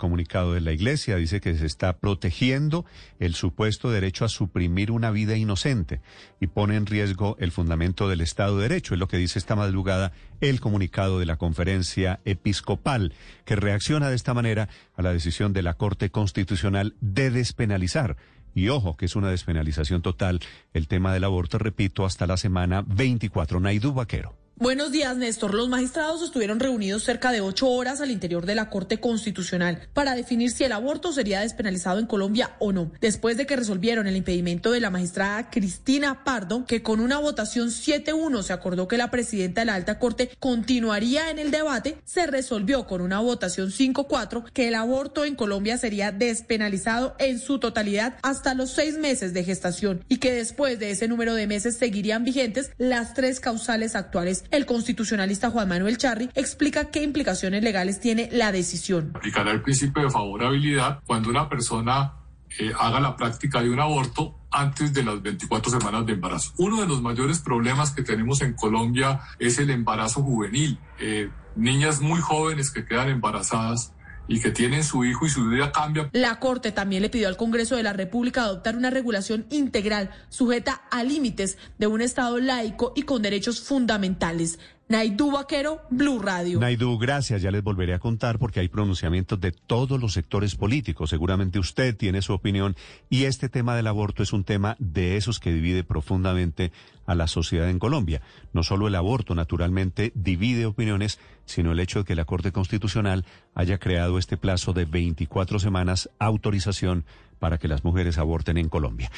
comunicado de la Iglesia. Dice que se está protegiendo el supuesto derecho a suprimir una vida inocente y pone en riesgo el fundamento del Estado de Derecho. Es lo que dice esta madrugada el comunicado de la conferencia episcopal, que reacciona de esta manera a la decisión de la Corte Constitucional de despenalizar y ojo, que es una despenalización total el tema del aborto, repito, hasta la semana 24. Naidú Vaquero. Buenos días, Néstor. Los magistrados estuvieron reunidos cerca de ocho horas al interior de la Corte Constitucional para definir si el aborto sería despenalizado en Colombia o no. Después de que resolvieron el impedimento de la magistrada Cristina Pardo, que con una votación 7-1 se acordó que la presidenta de la Alta Corte continuaría en el debate, se resolvió con una votación 5-4 que el aborto en Colombia sería despenalizado en su totalidad hasta los seis meses de gestación y que después de ese número de meses seguirían vigentes las tres causales actuales el constitucionalista Juan Manuel Charri explica qué implicaciones legales tiene la decisión. Aplicará el principio de favorabilidad cuando una persona eh, haga la práctica de un aborto antes de las 24 semanas de embarazo. Uno de los mayores problemas que tenemos en Colombia es el embarazo juvenil. Eh, niñas muy jóvenes que quedan embarazadas y que tienen su hijo y su vida cambia. La Corte también le pidió al Congreso de la República adoptar una regulación integral sujeta a límites de un Estado laico y con derechos fundamentales. Naidú Vaquero, Blue Radio. Naidú, gracias. Ya les volveré a contar porque hay pronunciamientos de todos los sectores políticos. Seguramente usted tiene su opinión y este tema del aborto es un tema de esos que divide profundamente a la sociedad en Colombia. No solo el aborto, naturalmente, divide opiniones, sino el hecho de que la Corte Constitucional haya creado este plazo de 24 semanas autorización para que las mujeres aborten en Colombia.